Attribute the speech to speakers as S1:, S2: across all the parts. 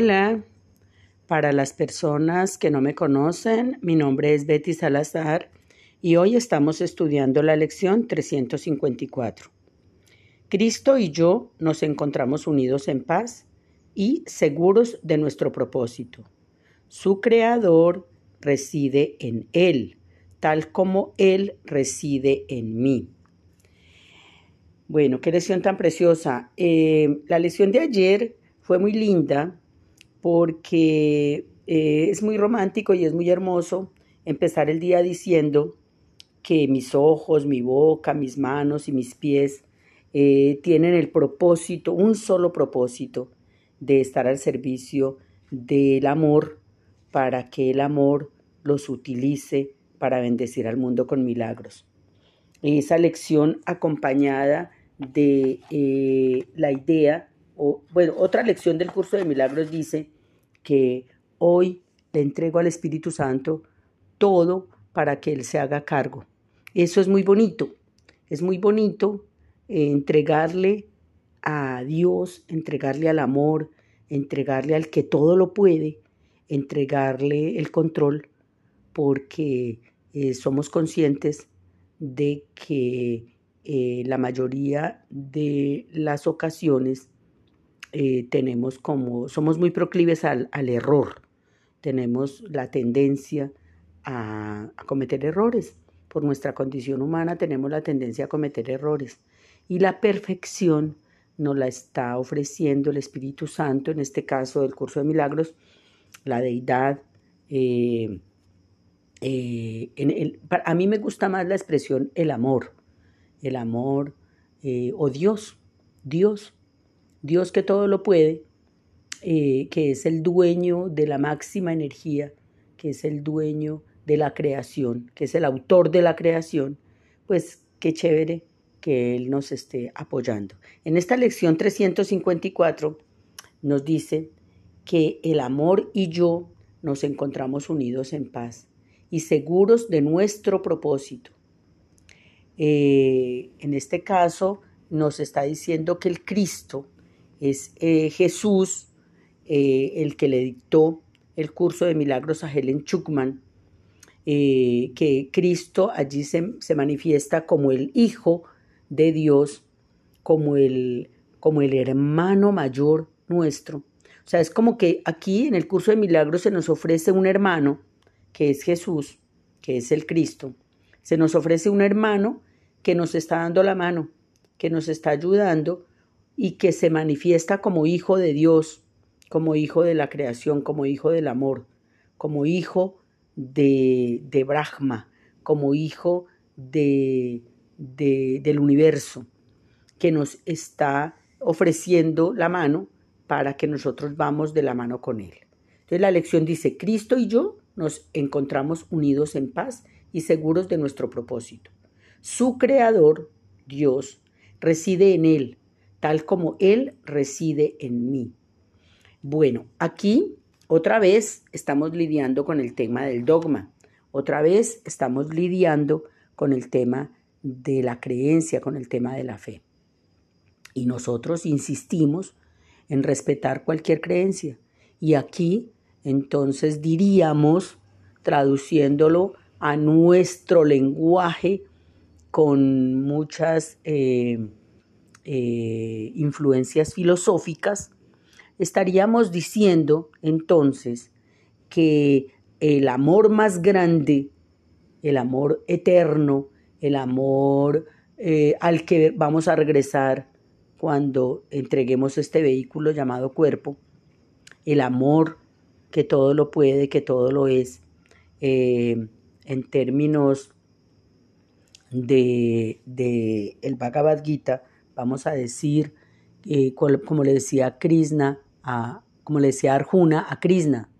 S1: Hola. Para las personas que no me conocen, mi nombre es Betty Salazar y hoy estamos estudiando la lección 354. Cristo y yo nos encontramos unidos en paz y seguros de nuestro propósito. Su creador reside en Él, tal como Él reside en mí. Bueno, qué lección tan preciosa. Eh, la lección de ayer fue muy linda porque eh, es muy romántico y es muy hermoso empezar el día diciendo que mis ojos, mi boca, mis manos y mis pies eh, tienen el propósito, un solo propósito, de estar al servicio del amor para que el amor los utilice para bendecir al mundo con milagros. Esa lección acompañada de eh, la idea bueno, otra lección del curso de milagros dice que hoy le entrego al Espíritu Santo todo para que Él se haga cargo. Eso es muy bonito, es muy bonito eh, entregarle a Dios, entregarle al amor, entregarle al que todo lo puede, entregarle el control, porque eh, somos conscientes de que eh, la mayoría de las ocasiones eh, tenemos como, somos muy proclives al, error, tenemos la tendencia a, cometer errores. Por nuestra condición humana tenemos la tendencia a cometer errores. Y la perfección nos la está ofreciendo el Espíritu Santo, en este caso del curso de milagros, la deidad. Eh, eh, a mí me gusta más la expresión el amor, el amor o Dios, Dios, Dios que todo lo puede, eh, que es el dueño de la máxima energía, que es el dueño de la creación, que es el autor de la creación, pues qué chévere que Él nos esté apoyando. En esta lección 354 nos dice que el amor y yo nos encontramos unidos en paz y seguros de nuestro propósito. Eh, en este caso nos está diciendo que el Cristo, es eh, Jesús eh, el que le dictó el curso de milagros a Helen Chukman, eh, que Cristo allí se, se, manifiesta como el Hijo de Dios, como el, como el hermano mayor nuestro. O sea, es como que aquí en el curso de milagros se nos ofrece un hermano, que es Jesús, que es el Cristo. Se nos ofrece un hermano que nos está dando la mano, que nos está ayudando y que se manifiesta como hijo de Dios, como hijo de la creación, como hijo del amor, como hijo de, de Brahma, como hijo de, del universo, que nos está ofreciendo la mano para que nosotros vamos de la mano con Él. Entonces la lección dice, Cristo y yo nos encontramos unidos en paz y seguros de nuestro propósito. Su creador, Dios, reside en Él tal como Él reside en mí. Bueno, aquí otra vez estamos lidiando con el tema del dogma, otra vez estamos lidiando con el tema de la creencia, con el tema de la fe. Y nosotros insistimos en respetar cualquier creencia. Y aquí entonces diríamos, traduciéndolo a nuestro lenguaje con muchas... Eh, eh, influencias filosóficas, estaríamos diciendo entonces que el amor más grande, el amor eterno, el amor eh, al que vamos a regresar cuando entreguemos este vehículo llamado cuerpo, el amor que todo lo puede, que todo lo es, eh, en términos de, de el Bhagavad Gita, vamos a decir, eh, como le decía Krishna, a, como le decía Arjuna a Krishna,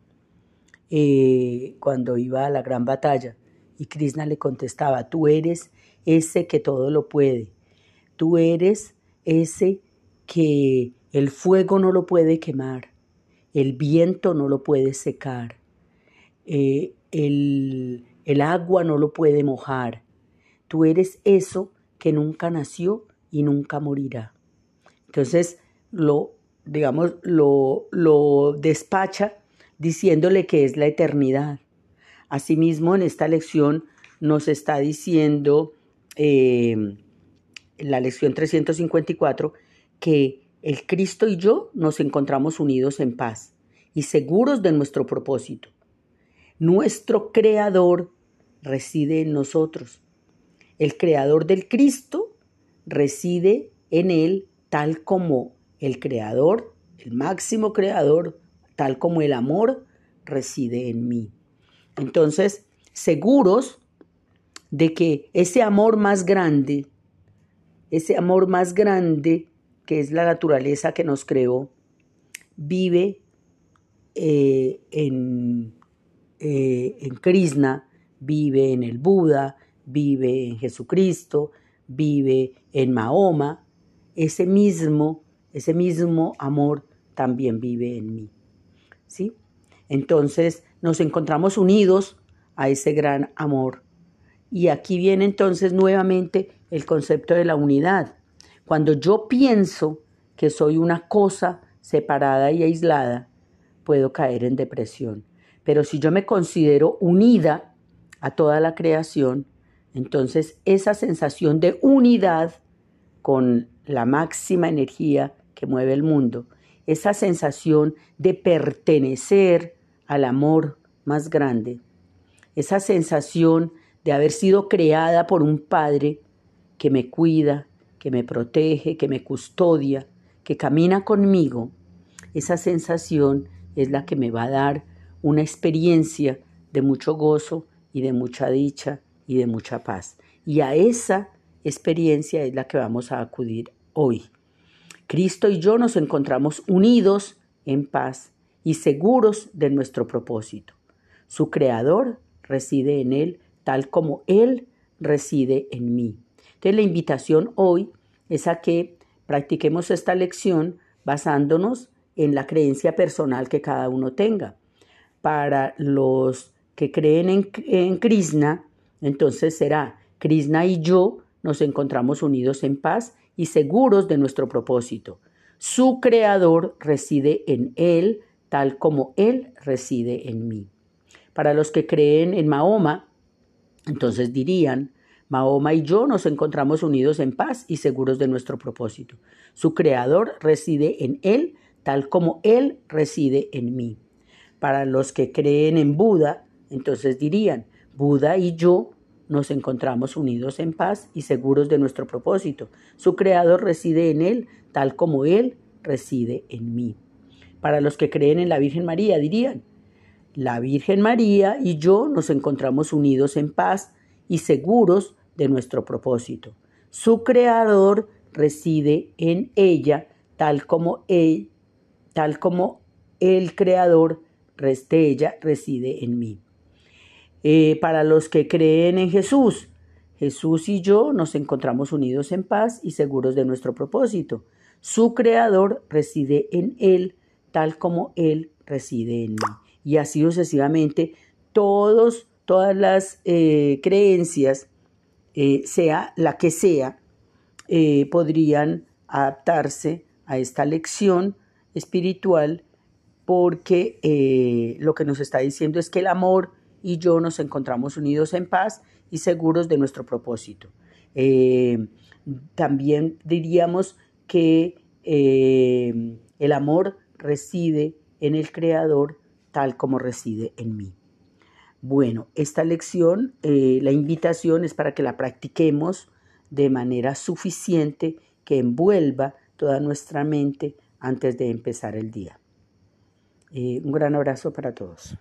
S1: eh, cuando iba a la gran batalla. Y Krishna le contestaba, tú eres ese que todo lo puede, tú eres ese que el fuego no lo puede quemar, el viento no lo puede secar, eh, el, el agua no lo puede mojar, tú eres eso que nunca nació y nunca morirá. Entonces, lo, digamos, lo, lo despacha diciéndole que es la eternidad. Asimismo, en esta lección nos está diciendo eh, la lección 354 que el Cristo y yo nos encontramos unidos en paz y seguros de nuestro propósito. Nuestro Creador reside en nosotros. El Creador del Cristo reside en Él tal como el Creador, el máximo Creador, tal como el amor reside en mí. Entonces, seguros de que ese amor más grande, ese amor más grande que es la naturaleza que nos creó, vive eh, en, eh, en Krishna, vive en el Buda, vive en Jesucristo, vive en Mahoma, ese mismo, ese mismo amor también vive en mí. ¿Sí? Entonces nos encontramos unidos a ese gran amor. Y aquí viene entonces nuevamente el concepto de la unidad. Cuando yo pienso que soy una cosa separada y aislada, puedo caer en depresión. Pero si yo me considero unida a toda la creación, entonces esa sensación de unidad con la máxima energía que mueve el mundo, esa sensación de pertenecer al amor más grande, esa sensación de haber sido creada por un Padre que me cuida, que me protege, que me custodia, que camina conmigo, esa sensación es la que me va a dar una experiencia de mucho gozo y de mucha dicha y de mucha paz. Y a esa experiencia es la que vamos a acudir hoy. Cristo y yo nos encontramos unidos en paz y seguros de nuestro propósito. Su creador reside en Él tal como Él reside en mí. Entonces la invitación hoy es a que practiquemos esta lección basándonos en la creencia personal que cada uno tenga. Para los que creen en, en Krishna, entonces será, Krishna y yo nos encontramos unidos en paz y seguros de nuestro propósito. Su creador reside en Él tal como Él reside en mí. Para los que creen en Mahoma, entonces dirían, Mahoma y yo nos encontramos unidos en paz y seguros de nuestro propósito. Su creador reside en Él tal como Él reside en mí. Para los que creen en Buda, entonces dirían, Buda y yo nos encontramos unidos en paz y seguros de nuestro propósito. Su creador reside en Él tal como Él reside en mí. Para los que creen en la Virgen María, dirían, la Virgen María y yo nos encontramos unidos en paz y seguros de nuestro propósito. Su creador reside en ella tal como él, tal como el creador de ella reside en mí. Eh, para los que creen en Jesús, Jesús y yo nos encontramos unidos en paz y seguros de nuestro propósito. Su creador reside en Él tal como Él reside en mí. Y así sucesivamente, todos, todas las eh, creencias, eh, sea la que sea, podrían adaptarse a esta lección espiritual porque lo que nos está diciendo es que el amor y yo nos encontramos unidos en paz y seguros de nuestro propósito. también diríamos que el amor reside en el Creador tal como reside en mí. Bueno, esta lección, eh, la invitación es para que la practiquemos de manera suficiente que envuelva toda nuestra mente antes de empezar el día. Eh, un gran abrazo para todos.